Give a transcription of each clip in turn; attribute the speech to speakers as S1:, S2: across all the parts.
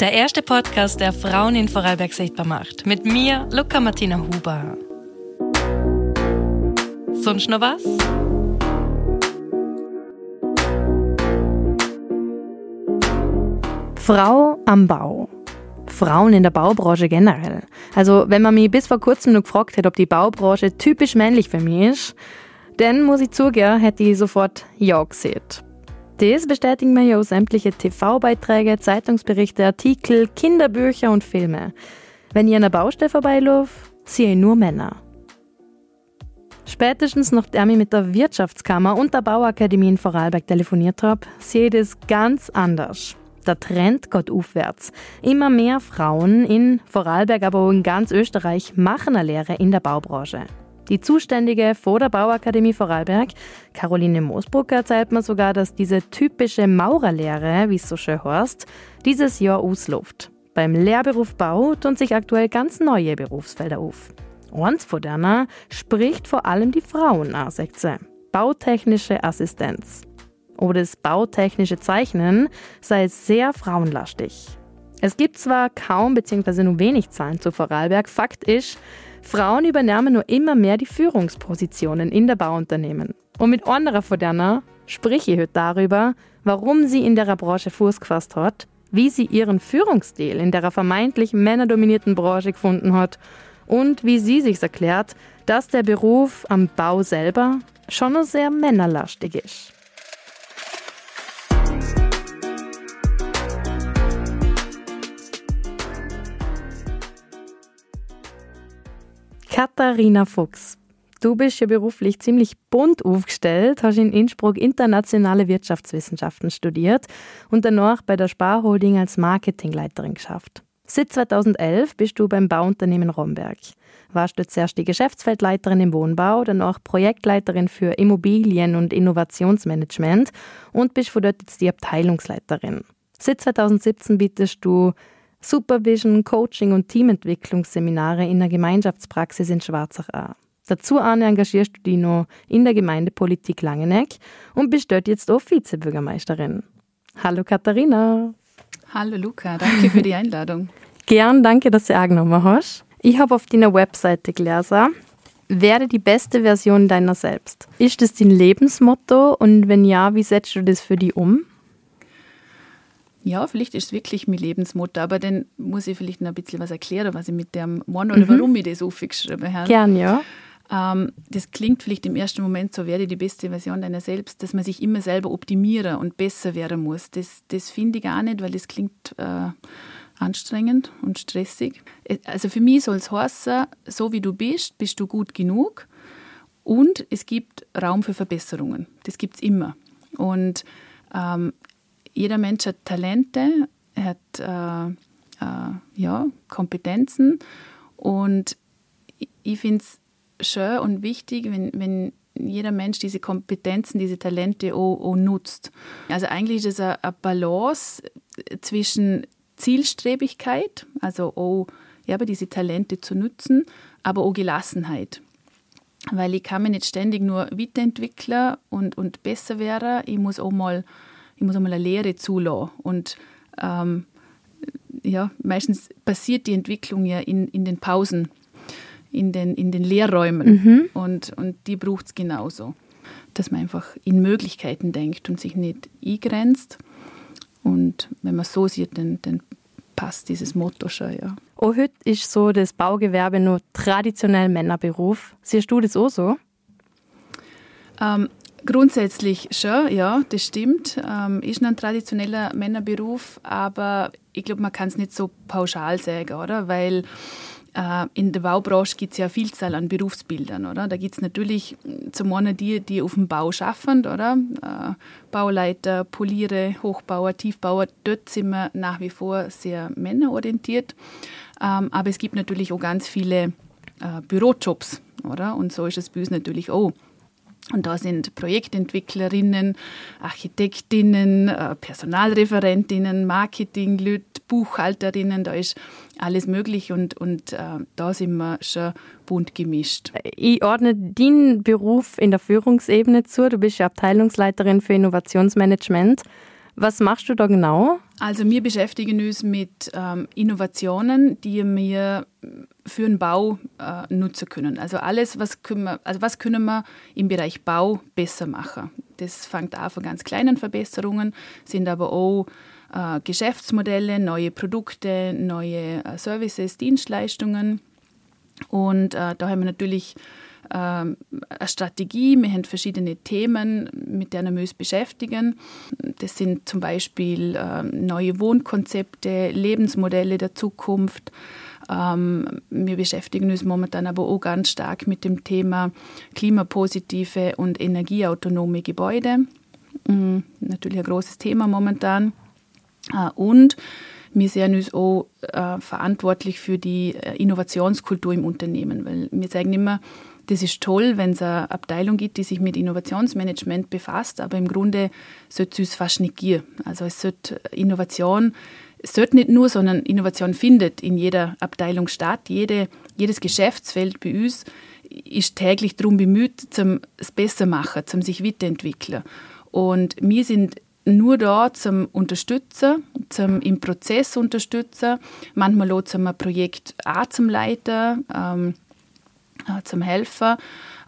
S1: Der erste Podcast, der Frauen in Vorarlberg sichtbar macht. Mit mir, Luca Martina Huber. Sonst noch was?
S2: Frau am Bau. Frauen in der Baubranche generell. Also, wenn man mich bis vor kurzem noch gefragt hätte, ob die Baubranche typisch männlich für mich ist, dann muss ich zugeben, hätte ich sofort Ja gesehen. Das bestätigen mir ja auch sämtliche TV-Beiträge, Zeitungsberichte, Artikel, Kinderbücher und Filme. Wenn ich an der Baustelle vorbeilaufe, sehe ich nur Männer. Spätestens nachdem ich mit der Wirtschaftskammer und der Bauakademie in Vorarlberg telefoniert habe, sehe ich das ganz anders. Der Trend geht aufwärts. Immer mehr Frauen in Vorarlberg, aber auch in ganz Österreich machen eine Lehre in der Baubranche. Die Zuständige vor der Bauakademie Vorarlberg, Caroline Moosbrucker, erzählt mir sogar, dass diese typische Maurerlehre, wie es so schön heißt, dieses Jahr ausläuft. Beim Lehrberuf Bau tun sich aktuell ganz neue Berufsfelder auf. Eins von denen spricht vor allem die Frauen an, sagt sie. Bautechnische Assistenz. Aber das bautechnische Zeichnen sei sehr frauenlastig. Es gibt zwar kaum bzw. nur wenig Zahlen zu Vorarlberg, Fakt ist, Frauen übernehmen nur immer mehr die Führungspositionen in der Bauunternehmen. Und mit anderer von denen spreche ich heute darüber, warum sie in der Branche Fuß gefasst hat, wie sie ihren Führungsstil in der vermeintlich männerdominierten Branche gefunden hat und wie sie sich erklärt, dass der Beruf am Bau selber schon noch sehr männerlastig ist. Katharina Fuchs. Du bist ja beruflich ziemlich bunt aufgestellt, hast in Innsbruck internationale Wirtschaftswissenschaften studiert und danach bei der Sparholding als Marketingleiterin geschafft. Seit 2011 bist du beim Bauunternehmen Romberg. Warst du zuerst die Geschäftsfeldleiterin im Wohnbau, danach Projektleiterin für Immobilien- und Innovationsmanagement und bist von dort jetzt die Abteilungsleiterin. Seit 2017 bietest du Supervision, Coaching und Teamentwicklungsseminare in der Gemeinschaftspraxis in Schwarzach an. Dazu Arne, engagierst du dich noch in der Gemeindepolitik Langeneck und bist dort jetzt auch Vizebürgermeisterin. Hallo Katharina.
S3: Hallo Luca, danke für die Einladung.
S2: Gern, danke, dass du angenommen hast. Ich habe auf deiner Webseite gelesen, werde die beste Version deiner selbst. Ist das dein Lebensmotto und wenn ja, wie setzt du das für dich um?
S3: Ja, vielleicht ist es wirklich mein Lebensmotto, aber dann muss ich vielleicht noch ein bisschen was erklären, was ich mit dem Mann oder mhm. warum ich das aufgeschrieben habe.
S2: Gern, ja.
S3: Ähm, das klingt vielleicht im ersten Moment so, werde die beste Version deiner selbst, dass man sich immer selber optimieren und besser werden muss. Das, das finde ich gar nicht, weil das klingt äh, anstrengend und stressig. Äh, also für mich soll es heißen, so wie du bist, bist du gut genug und es gibt Raum für Verbesserungen. Das gibt es immer. Und ähm, jeder Mensch hat Talente, hat äh, äh, ja, Kompetenzen und ich finde es schön und wichtig, wenn, wenn jeder Mensch diese Kompetenzen, diese Talente auch, auch nutzt. Also eigentlich ist es eine Balance zwischen Zielstrebigkeit, also auch ja, diese Talente zu nutzen, aber auch Gelassenheit. Weil ich kann mich nicht ständig nur weiterentwickeln und, und besser werden. Ich muss auch mal ich muss einmal eine Lehre zulassen. Und ähm, ja, meistens passiert die Entwicklung ja in, in den Pausen, in den, in den Lehrräumen. Mhm. Und, und die braucht es genauso. Dass man einfach in Möglichkeiten denkt und sich nicht eingrenzt. Und wenn man so sieht, dann, dann passt dieses Motto schon, ja.
S2: Oh, heute ist so das Baugewerbe nur traditionell Männerberuf. Siehst du das auch so?
S3: Ähm, Grundsätzlich schon, ja, das stimmt. Ähm, ist ein traditioneller Männerberuf, aber ich glaube, man kann es nicht so pauschal sagen, oder? Weil äh, in der Baubranche gibt es ja eine Vielzahl an Berufsbildern, oder? Da gibt es natürlich zum einen die, die auf dem Bau schaffen, oder? Äh, Bauleiter, Poliere, Hochbauer, Tiefbauer, dort sind wir nach wie vor sehr männerorientiert. Ähm, aber es gibt natürlich auch ganz viele äh, Bürojobs, oder? Und so ist es bei uns natürlich auch. Und da sind Projektentwicklerinnen, Architektinnen, äh, Personalreferentinnen, Marketingleute, Buchhalterinnen, da ist alles möglich und, und äh, da sind wir schon bunt gemischt.
S2: Ich ordne deinen Beruf in der Führungsebene zu. Du bist ja Abteilungsleiterin für Innovationsmanagement. Was machst du da genau?
S3: Also wir beschäftigen uns mit ähm, Innovationen, die wir für den Bau äh, nutzen können. Also alles, was können, wir, also was können wir im Bereich Bau besser machen. Das fängt an von ganz kleinen Verbesserungen, sind aber auch äh, Geschäftsmodelle, neue Produkte, neue äh, Services, Dienstleistungen. Und äh, da haben wir natürlich eine Strategie, wir haben verschiedene Themen, mit denen wir uns beschäftigen. Das sind zum Beispiel ähm, neue Wohnkonzepte, Lebensmodelle der Zukunft. Ähm, wir beschäftigen uns momentan aber auch ganz stark mit dem Thema klimapositive und energieautonome Gebäude. Mm, natürlich ein großes Thema momentan. Äh, und wir sehen uns auch äh, verantwortlich für die äh, Innovationskultur im Unternehmen, weil wir sagen immer, das ist toll, wenn es eine Abteilung gibt, die sich mit Innovationsmanagement befasst, aber im Grunde sollte es fast nicht gehen. Also es sollte Innovation, es sollte nicht nur, sondern Innovation findet in jeder Abteilung statt. Jede, jedes Geschäftsfeld bei uns ist täglich darum bemüht, zum es besser machen, zum sich weiterentwickeln. Und wir sind nur da zum Unterstützen, zum im Prozess unterstützen, manchmal auch zum Projekt auch zum Leiten, ähm, äh, zum Helfen.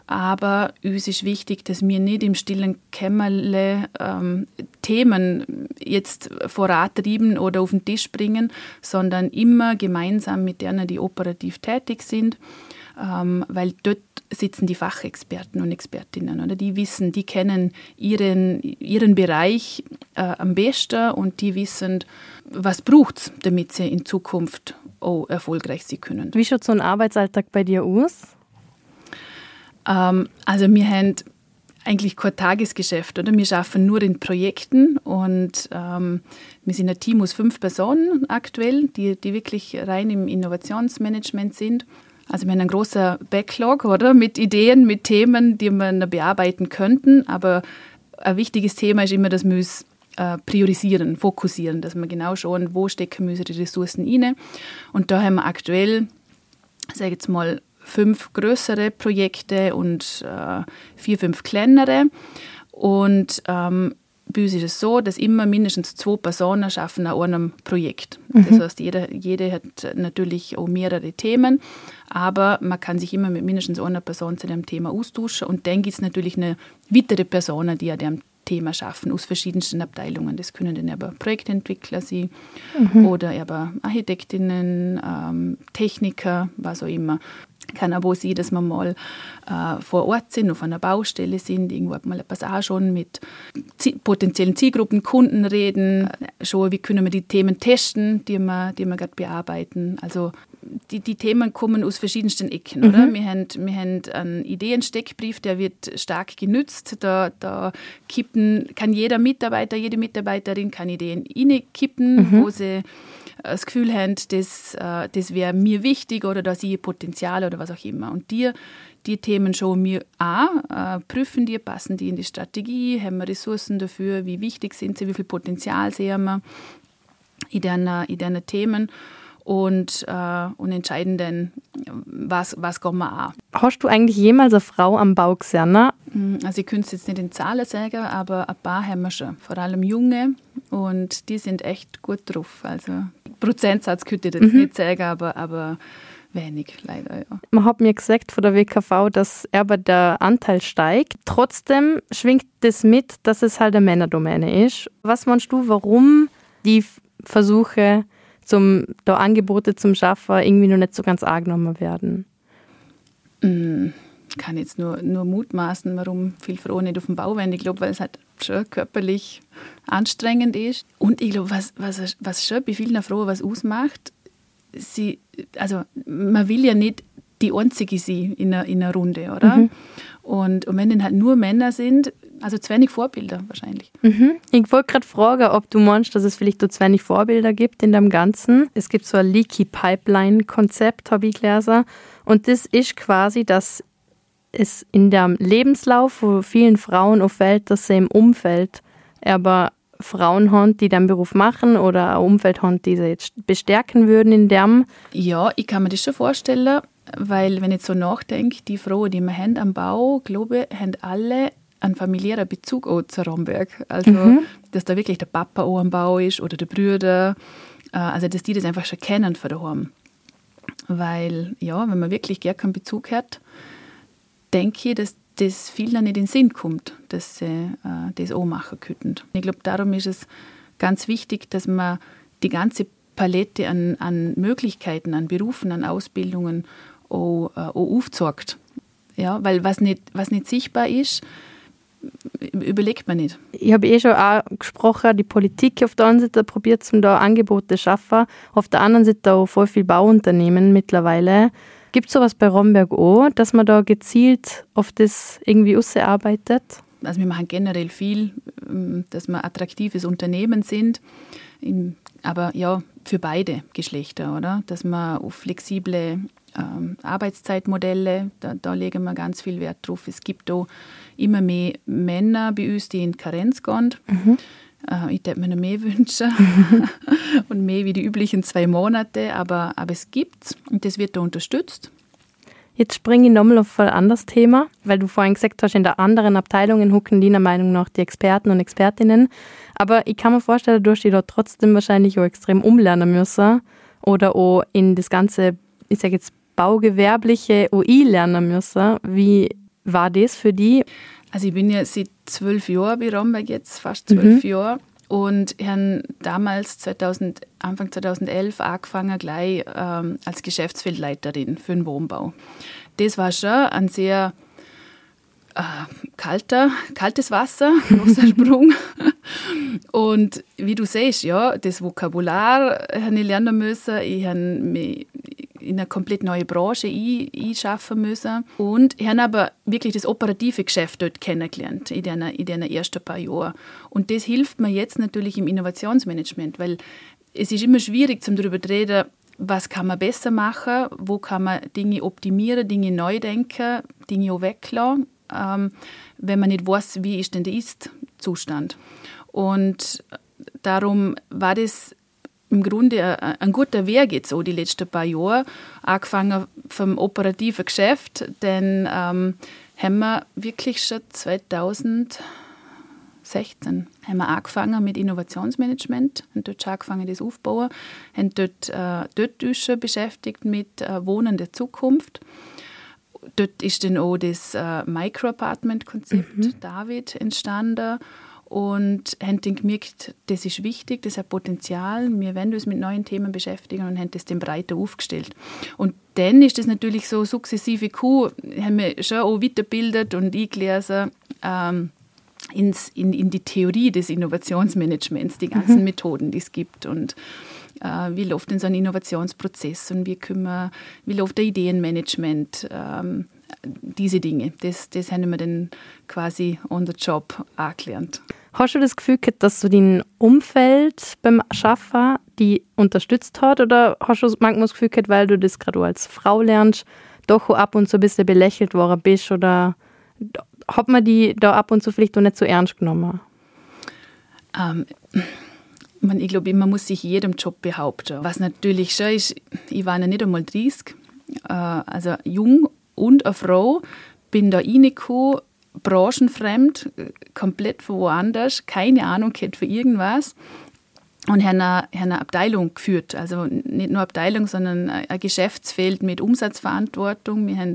S3: Aber uns ist wichtig, dass wir nicht im stillen Kämmerle ähm, Themen jetzt vorantreiben oder auf den Tisch bringen, sondern immer gemeinsam mit denen, die operativ tätig sind, ähm, weil dort sitzen die Fachexperten und Expertinnen, oder? Die wissen, die kennen ihren, ihren Bereich äh, am besten und die wissen, was braucht damit sie in Zukunft auch erfolgreich sein können.
S2: Wie schaut so ein Arbeitsalltag bei dir aus?
S3: Ähm, also wir haben eigentlich kein Tagesgeschäft, oder? Wir arbeiten nur in Projekten und ähm, wir sind ein Team aus fünf Personen aktuell, die, die wirklich rein im Innovationsmanagement sind. Also wir haben einen großen Backlog, oder? Mit Ideen, mit Themen, die wir bearbeiten könnten. Aber ein wichtiges Thema ist immer, dass wir uns äh, priorisieren, fokussieren, dass wir genau schauen, wo stecken wir unsere Ressourcen rein. Und da haben wir aktuell, sage ich jetzt mal, fünf größere Projekte und äh, vier, fünf kleinere. Und ähm, bei uns ist es so, dass immer mindestens zwei Personen schaffen an einem Projekt. Mhm. Das heißt, jeder, jede hat natürlich auch mehrere Themen, aber man kann sich immer mit mindestens einer Person zu dem Thema austauschen. Und dann gibt es natürlich eine weitere Person, die an dem Thema schaffen aus verschiedensten Abteilungen. Das können dann aber Projektentwickler sein mhm. oder aber Architektinnen, ähm, Techniker, was auch immer kann aber auch sein, dass wir mal äh, vor Ort sind, auf einer Baustelle sind, irgendwo mal etwas anschauen, mit potenziellen Zielgruppen, Kunden reden, äh, schauen, wie können wir die Themen testen, die wir, die wir gerade bearbeiten. Also die, die Themen kommen aus verschiedensten Ecken. Mhm. Oder? Wir, haben, wir haben einen Ideensteckbrief, der wird stark genützt. Da, da kippen, kann jeder Mitarbeiter, jede Mitarbeiterin kann Ideen reinkippen, mhm. wo sie das Gefühl haben, das, äh, das wäre mir wichtig oder da sehe ich Potenzial oder was auch immer. Und die, die Themen schauen wir an, äh, prüfen die, passen die in die Strategie, haben wir Ressourcen dafür, wie wichtig sind sie, wie viel Potenzial sehen wir in diesen, in diesen Themen und, äh, und entscheiden dann, was, was gehen wir an.
S2: Hast du eigentlich jemals eine Frau am Bau gesehen? Ne?
S3: Mm, also ich könnte es jetzt nicht in Zahlen sagen, aber ein paar haben wir schon. Vor allem Junge und die sind echt gut drauf. Also Prozentsatz könnte ich jetzt mhm. nicht sagen, aber, aber wenig leider. Ja.
S2: Man hat mir gesagt von der WKV, dass aber der Anteil steigt. Trotzdem schwingt das mit, dass es halt eine Männerdomäne ist. Was meinst du, warum die Versuche zum, da Angebote zum Schaffen irgendwie noch nicht so ganz angenommen werden?
S3: Mm, kann jetzt nur, nur mutmaßen, warum viele Frauen nicht auf dem Bau werden. Ich glaube, weil es halt schon körperlich anstrengend ist. Und ich glaube, was, was, was schon bei vielen Frauen was ausmacht, sie, also man will ja nicht die Einzige sein in einer, in einer Runde, oder? Mhm. Und, und wenn dann halt nur Männer sind, also zu wenig Vorbilder wahrscheinlich.
S2: Mhm. Ich wollte gerade fragen, ob du meinst, dass es vielleicht zu wenig Vorbilder gibt in dem Ganzen. Es gibt so ein Leaky Pipeline-Konzept, habe ich gelesen. Und das ist quasi, dass es in dem Lebenslauf von vielen Frauen auffällt, dass sie im Umfeld aber Frauen haben, die den Beruf machen oder ein Umfeld haben, die sie jetzt bestärken würden in dem?
S3: Ja, ich kann mir das schon vorstellen, weil wenn ich so nachdenke, die Frauen, die wir haben am Bau, glaube ich, haben alle ein familiärer Bezug auch zu Romberg. Also, mhm. dass da wirklich der Papa auch am Bau ist oder der Brüder. Äh, also, dass die das einfach schon kennen von daheim. Weil, ja, wenn man wirklich gar keinen Bezug hat, denke ich, dass das vielen nicht in den Sinn kommt, dass sie äh, das auch machen könnten. Ich glaube, darum ist es ganz wichtig, dass man die ganze Palette an, an Möglichkeiten, an Berufen, an Ausbildungen auch, äh, auch aufzeigt. Ja, weil was nicht, was nicht sichtbar ist, überlegt man nicht.
S2: Ich habe eh schon auch gesprochen, die Politik auf der einen Seite probiert zum da Angebote zu schaffen, auf der anderen Seite auch voll viel Bauunternehmen mittlerweile. Gibt es sowas bei Romberg auch, dass man da gezielt auf das irgendwie ausarbeitet?
S3: Also wir machen generell viel, ähm, dass wir attraktives Unternehmen sind, aber ja, für beide Geschlechter, oder? Dass man auf flexible ähm, Arbeitszeitmodelle, da, da, legen wir ganz viel Wert drauf. Es gibt auch immer mehr Männer bei uns, die in Karenz gehen. Mhm. Äh, ich würde mir noch mehr wünschen und mehr wie die üblichen zwei Monate, aber, aber es gibt und das wird da unterstützt.
S2: Jetzt springe ich nochmal auf ein anderes Thema, weil du vorhin gesagt hast, in der anderen Abteilungen hucken die Meinung nach die Experten und Expertinnen. Aber ich kann mir vorstellen, du hast dich da trotzdem wahrscheinlich auch extrem umlernen müssen oder auch in das ganze, ich sage jetzt, baugewerbliche OI lernen müssen. Wie war das für die?
S3: Also ich bin ja seit zwölf Jahren bei Romberg jetzt, fast zwölf mhm. Jahre. Und haben damals 2000, Anfang 2011 angefangen gleich ähm, als Geschäftsfeldleiterin für den Wohnbau. Das war schon ein sehr äh, kalter, kaltes Wasser, großer Sprung. Und wie du siehst, ja, das Vokabular habe ich lernen müssen. Ich habe mich in eine komplett neue Branche einschaffen müssen. Und ich habe aber wirklich das operative Geschäft dort kennengelernt in den, in den ersten paar Jahren. Und das hilft mir jetzt natürlich im Innovationsmanagement, weil es ist immer schwierig, zum darüber zu reden, was kann man besser machen, wo kann man Dinge optimieren, Dinge neu denken, Dinge auch weglassen, ähm, wenn man nicht weiß, wie ist denn der Ist-Zustand. Und darum war das im Grunde ein guter Weg jetzt so die letzten paar Jahre, angefangen vom operativen Geschäft, denn ähm, haben wir wirklich schon 2016 haben wir angefangen mit Innovationsmanagement, haben dort schon angefangen, das aufzubauen, haben dort, äh, dort schon beschäftigt mit äh, Wohnen der Zukunft. Dort ist dann auch das äh, Micro-Apartment-Konzept mhm. David entstanden und haben dann gemerkt, das ist wichtig, das hat Potenzial, wir werden uns mit neuen Themen beschäftigen und haben das dann breiter aufgestellt. Und dann ist das natürlich so sukzessive Kuh, haben wir schon auch weitergebildet und eingelesen, ähm, ins, in, in die Theorie des Innovationsmanagements, die ganzen mhm. Methoden, die es gibt und äh, wie läuft denn so ein Innovationsprozess und wie, können wie läuft der Ideenmanagement, ähm, diese Dinge. Das, das haben wir dann quasi on the job angelernt.
S2: Hast du das Gefühl gehabt, dass du dein Umfeld beim Schaffen die unterstützt hat oder hast du manchmal das Gefühl gehabt, weil du das gerade als Frau lernst, doch ab und zu ein bisschen belächelt worden bist oder hat man die da ab und zu vielleicht auch nicht so ernst genommen?
S3: Ähm, ich glaube, man muss sich jedem Job behaupten. Was natürlich schon ist, ich war ja nicht einmal 30, äh, also jung und eine Frau, bin da reingekommen, branchenfremd, komplett von woanders, keine Ahnung kennt für irgendwas und haben eine, Abteilung geführt. Also nicht nur Abteilung, sondern ein Geschäftsfeld mit Umsatzverantwortung. Wir haben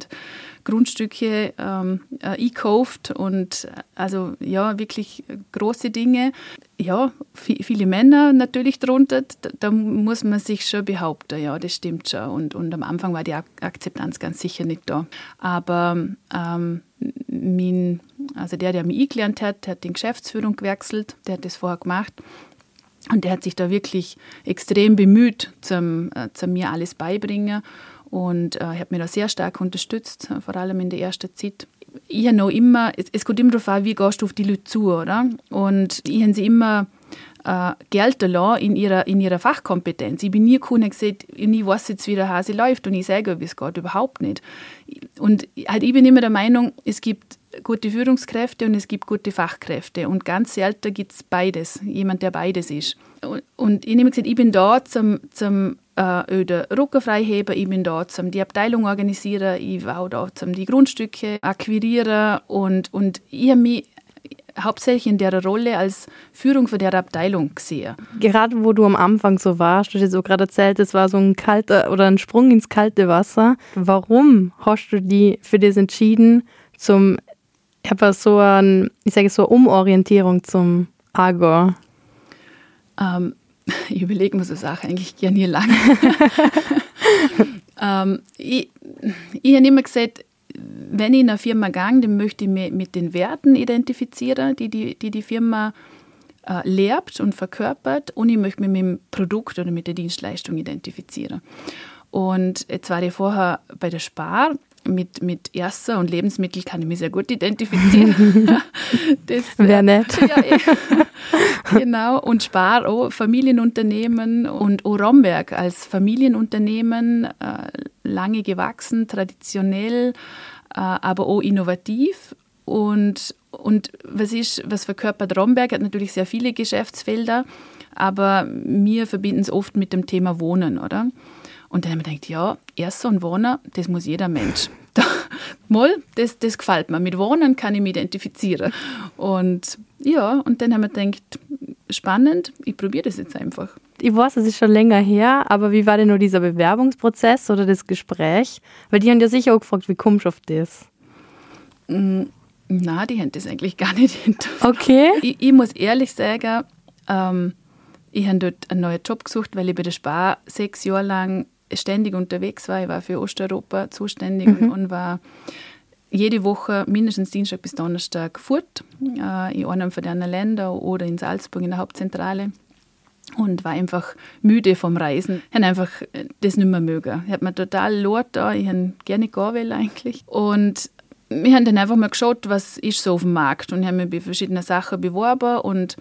S3: Grundstücke ähm, äh, eingekauft und also ja, wirklich große Dinge. Ja, viele Männer natürlich drunter, da, muss man sich schon behaupten, ja, das stimmt schon. Und, und am Anfang war die Akzeptanz ganz sicher nicht da. Aber ähm, mein, also der, der mich eingelernt hat, der hat die Geschäftsführung gewechselt, der hat das vorher gemacht. Und der hat sich da wirklich extrem bemüht, zum, äh, zu mir alles beibringen. Und äh, hat mich da sehr stark unterstützt, vor allem in der ersten Zeit. Ich habe noch immer, es, es kommt immer darauf an, wie gehst du auf die Leute zu, oder? Und ich habe sie immer äh, gelten lassen in ihrer, in ihrer Fachkompetenz. Ich bin nie und gesagt, ich weiß jetzt, wie der Hase läuft und ich sage, wie es geht, überhaupt nicht. Und halt, ich bin immer der Meinung, es gibt gute Führungskräfte und es gibt gute Fachkräfte. Und ganz selten gibt es beides, jemand, der beides ist. Und ich nehme gesagt, ich bin da zum, zum äh, den Rücken freiheben, ich bin da zum die Abteilung organisieren, ich war auch da zum die Grundstücke akquirieren und, und ich habe mich hauptsächlich in der Rolle als Führung für der Abteilung gesehen.
S2: Gerade wo du am Anfang so warst, du dir so gerade erzählt, es war so ein kalter oder ein Sprung ins kalte Wasser. Warum hast du die für das entschieden, zum aber so ein, ich sage so eine Umorientierung zum Agor?
S3: Ähm, ich überlege mir so Sachen eigentlich gerne hier lang. ähm, ich ich habe immer gesagt, wenn ich in eine Firma gehe, dann möchte ich mich mit den Werten identifizieren, die die, die, die Firma äh, lebt und verkörpert und ich möchte mich mit dem Produkt oder mit der Dienstleistung identifizieren. Und jetzt war ich vorher bei der Spar mit, mit Erster und Lebensmittel kann ich mich sehr gut identifizieren.
S2: das wäre nett. Ja,
S3: ja, genau. Und Spar, auch Familienunternehmen und auch Romberg als Familienunternehmen, äh, lange gewachsen, traditionell, äh, aber auch innovativ. Und, und was ist, was verkörpert Romberg? Hat natürlich sehr viele Geschäftsfelder, aber wir verbinden es oft mit dem Thema Wohnen, oder? Und dann haben wir gedacht, ja, Erster und Wohner, das muss jeder Mensch. Da, mal, das, das gefällt mir. Mit Wohnen kann ich mich identifizieren. Und ja, und dann haben wir gedacht, spannend, ich probiere das jetzt einfach.
S2: Ich weiß, es ist schon länger her, aber wie war denn nur dieser Bewerbungsprozess oder das Gespräch? Weil die haben ja sicher auch gefragt, wie kommst du auf das?
S3: Mm, na, die haben das eigentlich gar nicht hinter.
S2: Okay.
S3: Ich, ich muss ehrlich sagen, ähm, ich habe dort einen neuen Job gesucht, weil ich bei der Spar sechs Jahre lang ständig unterwegs war. Ich war für Osteuropa zuständig mhm. und war jede Woche mindestens Dienstag bis Donnerstag fort äh, in einem von den Ländern oder in Salzburg in der Hauptzentrale und war einfach müde vom Reisen. Ich habe einfach das nicht mehr mögen. Ich habe mir total laut da, ich habe gerne gehen eigentlich. Und wir haben dann einfach mal geschaut, was ist so auf dem Markt und ich habe mich bei verschiedenen Sachen beworben und,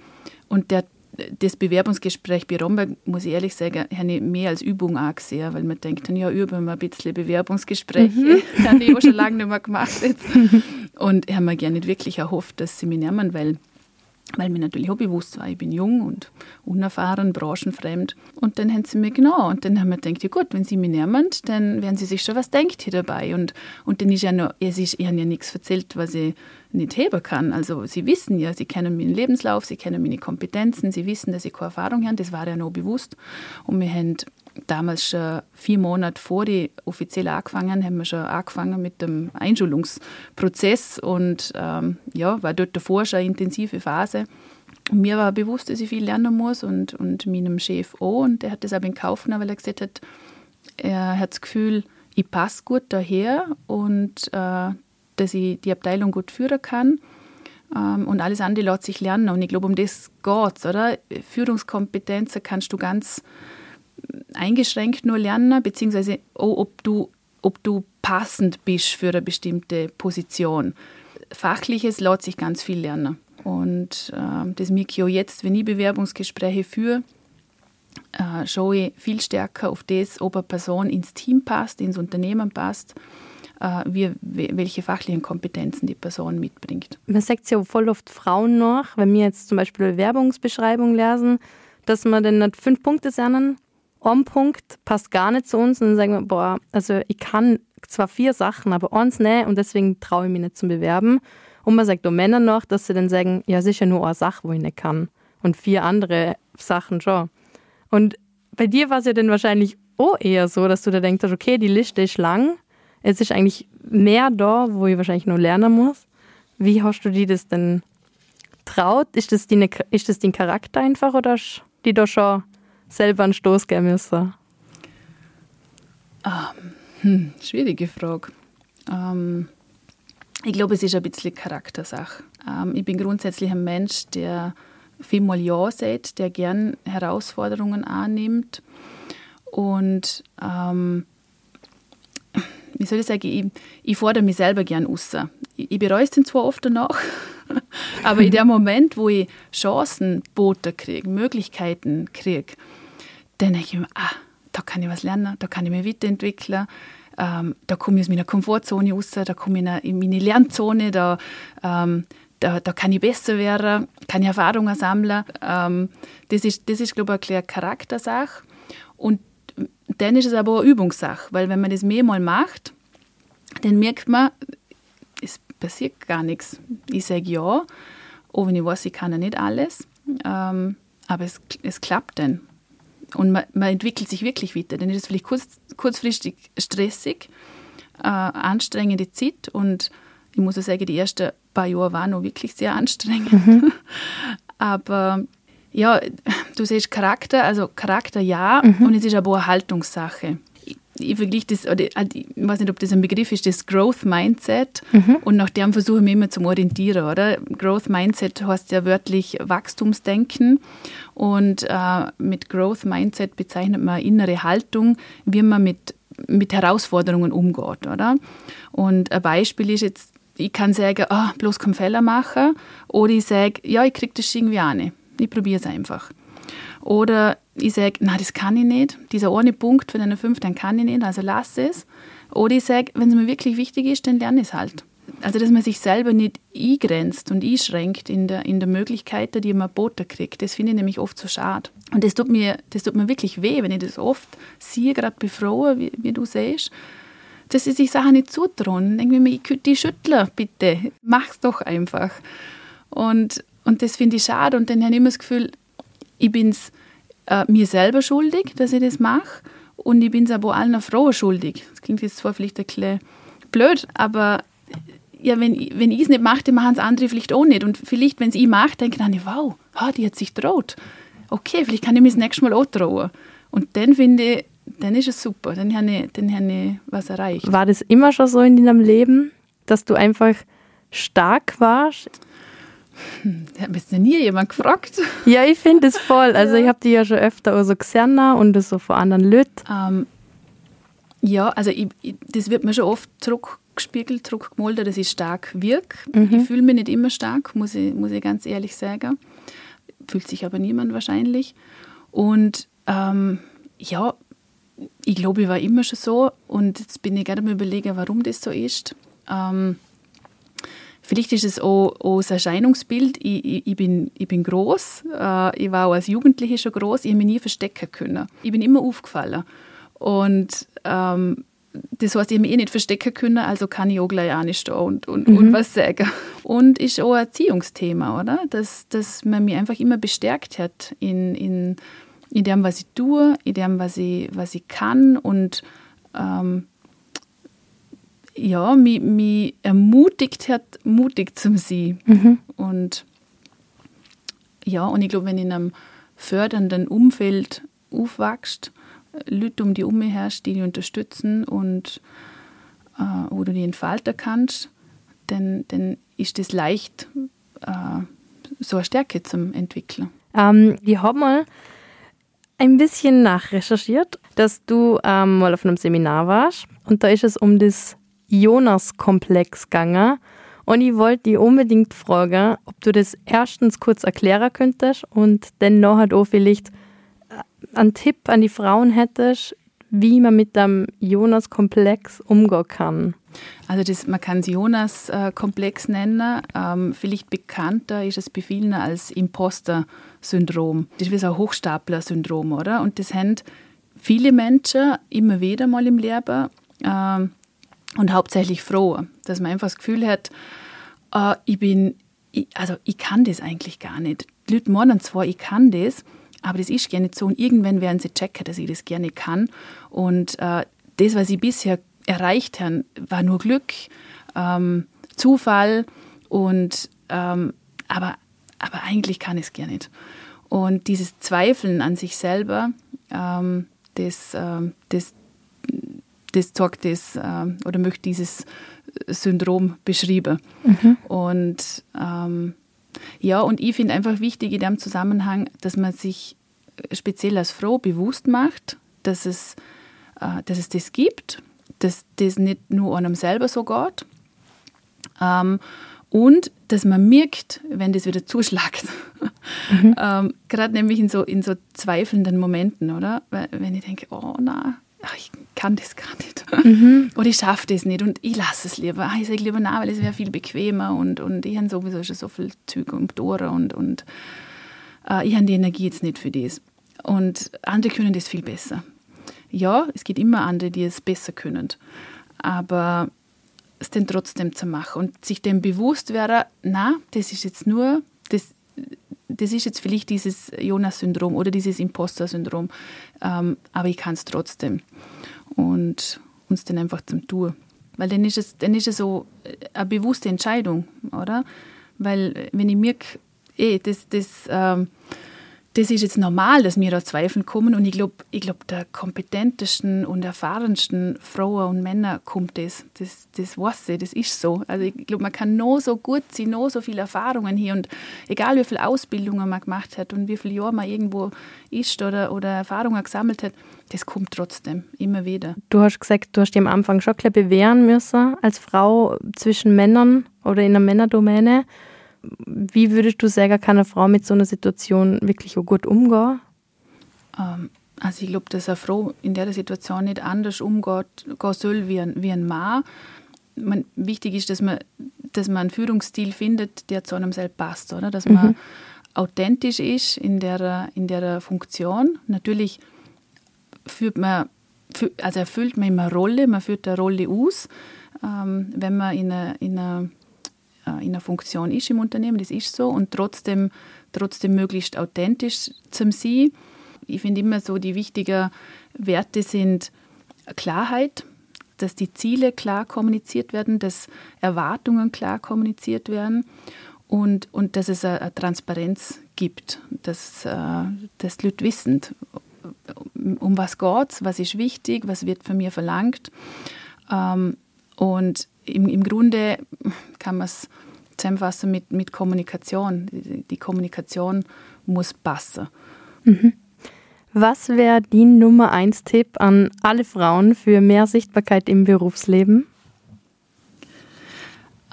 S3: und der das Bewerbungsgespräch bei Romberg, muss ich ehrlich sagen, habe ich mehr als Übung angesehen, weil man denkt, ja, üben wir ein bisschen Bewerbungsgespräche. Mhm. das habe ich auch schon lange nicht mehr gemacht jetzt. Und ich habe mir gerne nicht wirklich erhofft, dass sie mich nehmen, weil weil mir natürlich auch bewusst war, ich bin jung und unerfahren, branchenfremd. Und dann haben sie mir genau, und dann haben wir gedacht, ja gut, wenn sie mich nehmen, dann werden sie sich schon was denkt hier dabei. Und, und dann ist ja noch, es ist, habe ja nichts erzählt, was ich nicht heben kann. Also sie wissen ja, sie kennen meinen Lebenslauf, sie kennen meine Kompetenzen, sie wissen, dass ich keine Erfahrung habe, das war ja noch bewusst. Und wir haben damals schon vier Monate vor die offiziell angefangen, haben wir schon angefangen mit dem Einschulungsprozess und ähm, ja, war dort davor schon eine intensive Phase. Und mir war bewusst, dass ich viel lernen muss und, und meinem Chef auch und der hat das aber in Kauf genommen, weil er gesagt hat, er hat das Gefühl, ich passe gut daher und äh, dass ich die Abteilung gut führen kann. Ähm, und alles andere lässt sich lernen. Und ich glaube, um das geht oder? Führungskompetenzen kannst du ganz eingeschränkt nur lernen, beziehungsweise auch, ob du, ob du passend bist für eine bestimmte Position. Fachliches lässt sich ganz viel lernen. Und äh, das auch jetzt, wenn ich Bewerbungsgespräche führe, äh, schaue ich viel stärker auf das, ob eine Person ins Team passt, ins Unternehmen passt, äh, wie, welche fachlichen Kompetenzen die Person mitbringt.
S2: Man sagt ja voll oft Frauen noch, wenn wir jetzt zum Beispiel Bewerbungsbeschreibung lesen, dass man dann nicht fünf Punkte lernen ein Punkt passt gar nicht zu uns und dann sagen wir, boah, also ich kann zwar vier Sachen, aber eins nicht und deswegen traue ich mich nicht zum Bewerben. Und man sagt auch Männer noch, dass sie dann sagen, ja, sicher nur eine Sache, wo ich nicht kann. Und vier andere Sachen schon. Und bei dir war es ja dann wahrscheinlich auch eher so, dass du da denkst, okay, die Liste ist lang, es ist eigentlich mehr da, wo ich wahrscheinlich nur lernen muss. Wie hast du dir das denn traut? Ist ist das dein Charakter einfach oder ist die da schon selber einen Stoß geben müssen?
S3: Ähm, hm, schwierige Frage. Ähm, ich glaube, es ist ein bisschen Charaktersache. Ähm, ich bin grundsätzlich ein Mensch, der vielmal Ja sagt, der gern Herausforderungen annimmt. Und ähm, wie soll ich sagen, ich, ich fordere mich selber gern aus. Ich, ich bereue es zwar oft danach, aber in dem Moment, wo ich Chancen boten kriege, Möglichkeiten kriege, dann denke ich mir, ah, da kann ich was lernen, da kann ich mich weiterentwickeln, ähm, da komme ich aus meiner Komfortzone raus, da komme ich in meine Lernzone, da, ähm, da, da kann ich besser werden, kann ich Erfahrungen sammeln. Ähm, das ist, das ist glaube ich, eine Charaktersache. Und dann ist es aber eine Übungssache, weil wenn man das mehrmal macht, dann merkt man, es passiert gar nichts. Ich sage ja oh, wenn ich weiß, ich kann ja nicht alles, ähm, aber es, es klappt dann. Und man, man, entwickelt sich wirklich weiter. Dann ist es vielleicht kurz, kurzfristig stressig, äh, anstrengende Zeit und ich muss auch sagen, die ersten paar Jahre waren noch wirklich sehr anstrengend. Mhm. aber ja, du siehst Charakter, also Charakter ja, mhm. und es ist aber auch eine Haltungssache ich vergleiche das, oder äh, ich weiß nicht, ob das ein Begriff ist, das Growth Mindset. Mhm. Und nach dem versuche ich mich immer zu orientieren, oder? Growth Mindset heißt ja wörtlich Wachstumsdenken. Und äh, mit Growth Mindset bezeichnet man innere Haltung, wie man mit, mit Herausforderungen umgeht, oder? Und ein Beispiel ist jetzt, ich kann sagen, oh, bloß keinen Fehler machen. Oder ich sage, ja, ich kriege das irgendwie auch nicht. Ich probiere es einfach. Oder ich sage, nein, das kann ich nicht. Dieser eine Punkt von einer fünf, den kann ich nicht, also lass es. Oder ich sage, wenn es mir wirklich wichtig ist, dann lerne ich es halt. Also, dass man sich selber nicht eingrenzt und einschränkt in der, in der Möglichkeit, die man geboten kriegt. Das finde ich nämlich oft so schade. Und das tut, mir, das tut mir wirklich weh, wenn ich das oft sehe, gerade bei wie, wie du siehst, dass sie sich Sachen nicht zutrauen. Denke mir, die schütteln, bitte. Mach's doch einfach. Und, und das finde ich schade. Und dann habe ich immer das Gefühl, ich bin es äh, mir selber schuldig, dass ich das mache. Und ich bin es aber allen Frauen schuldig. Das klingt jetzt zwar vielleicht ein bisschen blöd, aber ja, wenn, wenn ich es nicht mache, dann machen es andere vielleicht auch nicht. Und vielleicht, wenn es ich mache, denke ich, wow, ah, die hat sich traut. Okay, vielleicht kann ich mir das nächste Mal auch trauen. Und dann finde ich, dann ist es super. Dann habe ich, dann habe ich was erreicht.
S2: War das immer schon so in deinem Leben, dass du einfach stark warst?
S3: Hm, hat mich jetzt nie jemand gefragt.
S2: Ja, ich finde es voll. Also ich habe die ja schon öfter auch so gesehen und das so von anderen Leuten.
S3: Ähm, ja, also ich, ich, das wird mir schon oft zurückgespiegelt, zurückgemolden, dass ich stark wirke. Mhm. Ich fühle mich nicht immer stark, muss ich, muss ich ganz ehrlich sagen. Fühlt sich aber niemand wahrscheinlich. Und ähm, ja, ich glaube, ich war immer schon so. Und jetzt bin ich gerade mal überlegen, warum das so ist. Ähm, Vielleicht ist es auch, auch das Erscheinungsbild. Ich, ich, ich, bin, ich bin groß. Äh, ich war auch als Jugendliche schon groß. Ich habe mich nie verstecken können. Ich bin immer aufgefallen. Und ähm, das heißt, ich habe mich eh nicht verstecken können, also kann ich auch gleich anstehen und, und, mhm. und was sagen. Und ist auch ein Erziehungsthema, oder? Dass, dass man mich einfach immer bestärkt hat in, in, in dem, was ich tue, in dem, was ich, was ich kann und ähm, ja, mich, mich ermutigt hat, mutig zu sein. Mhm. Und ja, und ich glaube, wenn in einem fördernden Umfeld aufwächst, Leute um die Umme herrscht, die dich unterstützen und äh, wo du die entfalten kannst, dann, dann ist das leicht, äh, so eine Stärke zum Entwickeln.
S2: Ähm, ich habe mal ein bisschen nachrecherchiert, dass du ähm, mal auf einem Seminar warst und da ist es um das Jonas-Komplex gegangen. Und ich wollte dich unbedingt fragen, ob du das erstens kurz erklären könntest und dann noch halt auch vielleicht äh, einen Tipp an die Frauen hättest, wie man mit dem Jonas-Komplex umgehen kann.
S3: Also das, man kann es Jonas-Komplex nennen. Ähm, vielleicht bekannter ist es bei vielen als Imposter-Syndrom. Das ist wie so ein Hochstapler-Syndrom, oder? Und das haben viele Menschen immer wieder mal im Leben. Ähm, und hauptsächlich froh, dass man einfach das Gefühl hat, äh, ich bin, ich, also ich kann das eigentlich gar nicht. Die Leute meinen zwar, ich kann das, aber das ist nicht so. Und irgendwann werden sie checken, dass ich das gerne kann. Und äh, das, was ich bisher erreicht habe, war nur Glück, ähm, Zufall und ähm, aber, aber eigentlich kann ich es gar nicht. Und dieses Zweifeln an sich selber, ähm, das, ähm, das, das sagt das äh, oder möchte dieses Syndrom beschreiben. Mhm. Und ähm, ja, und ich finde einfach wichtig in dem Zusammenhang, dass man sich speziell als Frau bewusst macht, dass es, äh, dass es das gibt, dass das nicht nur einem selber so geht. Ähm, und dass man merkt, wenn das wieder zuschlagt. Mhm. ähm, Gerade nämlich in so, in so zweifelnden Momenten, oder? Wenn ich denke, oh na, ich kann das gar nicht. Mhm. Oder ich schaffe das nicht und ich lasse es lieber. Ah, ich sage lieber nein, weil es wäre viel bequemer und, und ich habe sowieso schon so viel Züge und Tore und, und äh, ich habe die Energie jetzt nicht für das. Und andere können das viel besser. Ja, es gibt immer andere, die es besser können. Aber es dann trotzdem zu machen und sich dem bewusst wäre, na, das ist jetzt nur, das ist jetzt vielleicht dieses Jonas-Syndrom oder dieses Imposter-Syndrom, ähm, aber ich kann es trotzdem. Und uns dann einfach zum Tun. Weil dann ist es, dann ist es so eine bewusste Entscheidung, oder? Weil wenn ich merke, eh, das, das, ähm, das ist jetzt normal, dass mir da Zweifel kommen und ich glaube, ich glaub, der kompetentesten und erfahrensten Frauen und Männer kommt das. Das, das weiß ich, das ist so. Also ich glaube, man kann noch so gut sein, noch so viele Erfahrungen hier und egal wie viele Ausbildungen man gemacht hat und wie viele Jahre man irgendwo ist oder, oder Erfahrungen gesammelt hat, das kommt trotzdem, immer wieder.
S2: Du hast gesagt, du hast dich am Anfang schon bewähren müssen als Frau zwischen Männern oder in einer Männerdomäne. Wie würdest du sagen, kann eine Frau mit so einer Situation wirklich auch gut umgehen?
S3: Ähm, also ich glaube, dass eine Frau in der Situation nicht anders umgehen soll wie ein, wie ein Mann. Man, wichtig ist, dass man, dass man einen Führungsstil findet, der zu einem selbst passt, oder? Dass man mhm. authentisch ist in der, in der Funktion. Natürlich führt man, also erfüllt man immer eine Rolle, man führt eine Rolle aus, ähm, wenn man in einer, in in einer Funktion ist im Unternehmen, das ist so, und trotzdem, trotzdem möglichst authentisch zum Sie. Ich finde immer so, die wichtigen Werte sind Klarheit, dass die Ziele klar kommuniziert werden, dass Erwartungen klar kommuniziert werden und, und dass es eine, Transparenz gibt, dass, äh, dass die Leute wissen, um was geht was ist wichtig, was wird von mir verlangt. Ähm, und im, im Grunde kann man es zusammenfassen mit, mit Kommunikation. Die, die Kommunikation muss passen.
S2: Mhm. Was wäre dein Nummer eins Tipp an alle Frauen für mehr Sichtbarkeit im Berufsleben?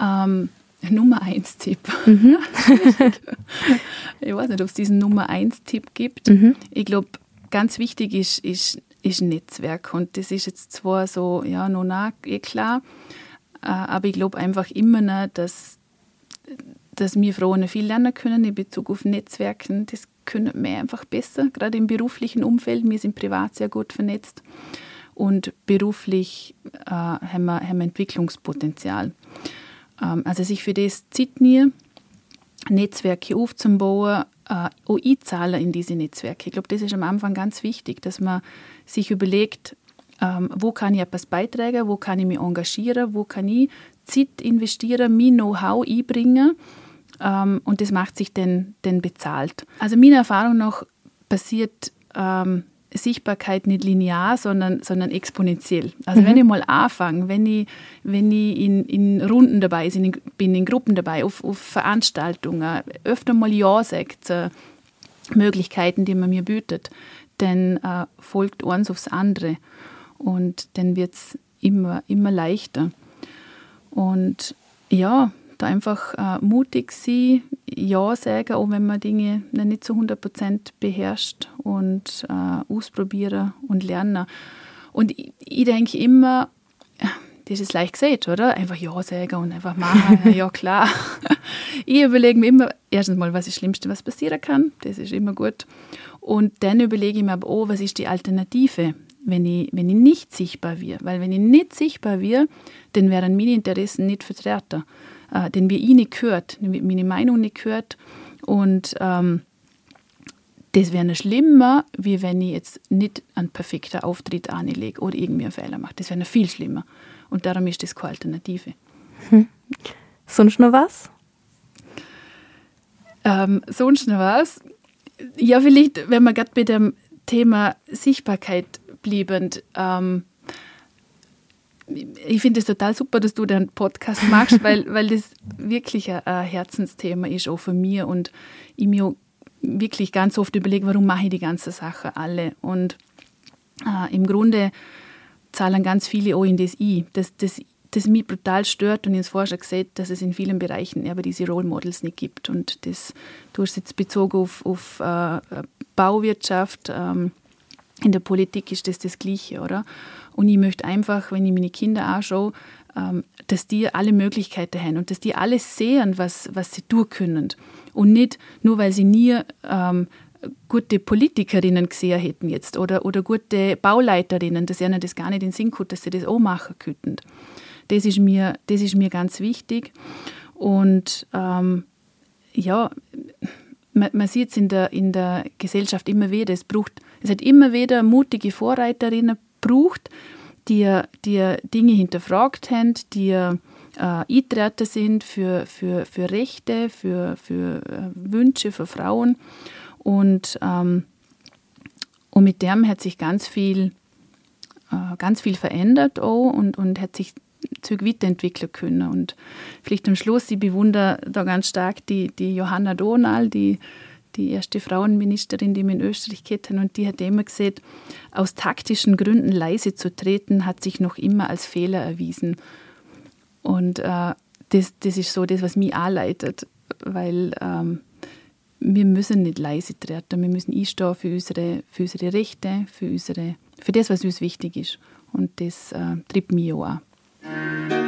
S3: Ähm, Nummer eins Tipp. Mhm. ich weiß nicht, ob es diesen Nummer eins Tipp gibt. Mhm. Ich glaube, ganz wichtig ist, ist, ist Netzwerk. Und das ist jetzt zwar so, ja, noch nach, eh klar. Aber ich glaube einfach immer noch, dass, dass wir Frauen viel lernen können in Bezug auf Netzwerken. Das können wir einfach besser, gerade im beruflichen Umfeld. Wir sind privat sehr gut vernetzt und beruflich äh, haben, wir, haben wir Entwicklungspotenzial. Ähm, also sich für das zieht mir Netzwerke aufzubauen, äh, auch einzahlen in diese Netzwerke. Ich glaube, das ist am Anfang ganz wichtig, dass man sich überlegt, ähm, wo kann ich etwas beitragen, wo kann ich mich engagieren, wo kann ich Zeit investieren, mein Know-how einbringen ähm, und das macht sich dann, dann bezahlt. Also meiner Erfahrung nach passiert ähm, Sichtbarkeit nicht linear, sondern, sondern exponentiell. Also mhm. wenn ich mal anfange, wenn ich, wenn ich in, in Runden dabei bin, in Gruppen dabei, auf, auf Veranstaltungen, öfter mal Ja sagt zu Möglichkeiten, die man mir bietet, dann äh, folgt eins aufs andere und dann wird es immer, immer leichter. Und ja, da einfach äh, mutig sein, Ja sagen, auch wenn man Dinge nicht zu 100% beherrscht und äh, ausprobieren und lernen. Und ich, ich denke immer, das ist leicht gesagt, oder? Einfach Ja sagen und einfach machen, ja klar. ich überlege mir immer, erstens mal, was ist das Schlimmste, was passieren kann, das ist immer gut. Und dann überlege ich mir aber, oh, was ist die Alternative? Wenn ich, wenn ich nicht sichtbar wäre. Weil wenn ich nicht sichtbar wäre, dann wären meine Interessen nicht vertreten. Äh, denn wir ich nicht gehört, meine Meinung nicht gehört. Und ähm, das wäre noch schlimmer, wie wenn ich jetzt nicht einen perfekten Auftritt anlege oder irgendwie einen Fehler mache. Das wäre noch viel schlimmer. Und darum ist das keine Alternative. Hm.
S2: Sonst noch was?
S3: Ähm, sonst noch was? Ja, vielleicht, wenn man gerade bei dem Thema Sichtbarkeit bliebend. Ähm, ich finde es total super, dass du den Podcast machst, weil, weil das wirklich ein, Herzensthema ist, auch von mir. Und ich mir wirklich ganz oft überlege, warum mache ich die ganze Sache alle. Und äh, im Grunde zahlen ganz viele auch in das I. Das, das, das mich brutal stört und ins Forscher gesagt, dass es in vielen Bereichen aber diese Role Models nicht gibt. Und das, du hast jetzt bezogen auf, auf äh, Bauwirtschaft, ähm, in der Politik ist das das Gleiche, oder? Und ich möchte einfach, wenn ich meine Kinder anschaue, ähm, dass die alle Möglichkeiten haben und dass die alles sehen, was, was sie tun können. Und nicht nur, weil sie nie ähm, gute Politikerinnen gesehen hätten jetzt oder, oder gute Bauleiterinnen, dass ihnen das gar nicht in den Sinn kommt, dass sie das auch machen könnten. Das ist mir, das ist mir ganz wichtig. Und ähm, ja, man, man sieht es in der, in der Gesellschaft immer wieder. Es, braucht, es hat immer wieder mutige Vorreiterinnen braucht, die, die Dinge hinterfragt haben, die äh, eintreten sind für, für, für Rechte, für, für äh, Wünsche für Frauen. Und, ähm, und mit dem hat sich ganz viel, äh, ganz viel verändert auch und, und hat sich Züg weiterentwickeln können. Und vielleicht am Schluss, ich bewundere da ganz stark die, die Johanna Donal, die, die erste Frauenministerin, die wir in Österreich kennen, und die hat immer gesagt, aus taktischen Gründen leise zu treten, hat sich noch immer als Fehler erwiesen. Und äh, das, das ist so das, was mich anleitet, weil ähm, wir müssen nicht leise treten, wir müssen einstehen für unsere, für unsere Rechte, für, unsere, für das, was uns wichtig ist. Und das äh, treibt mich auch an.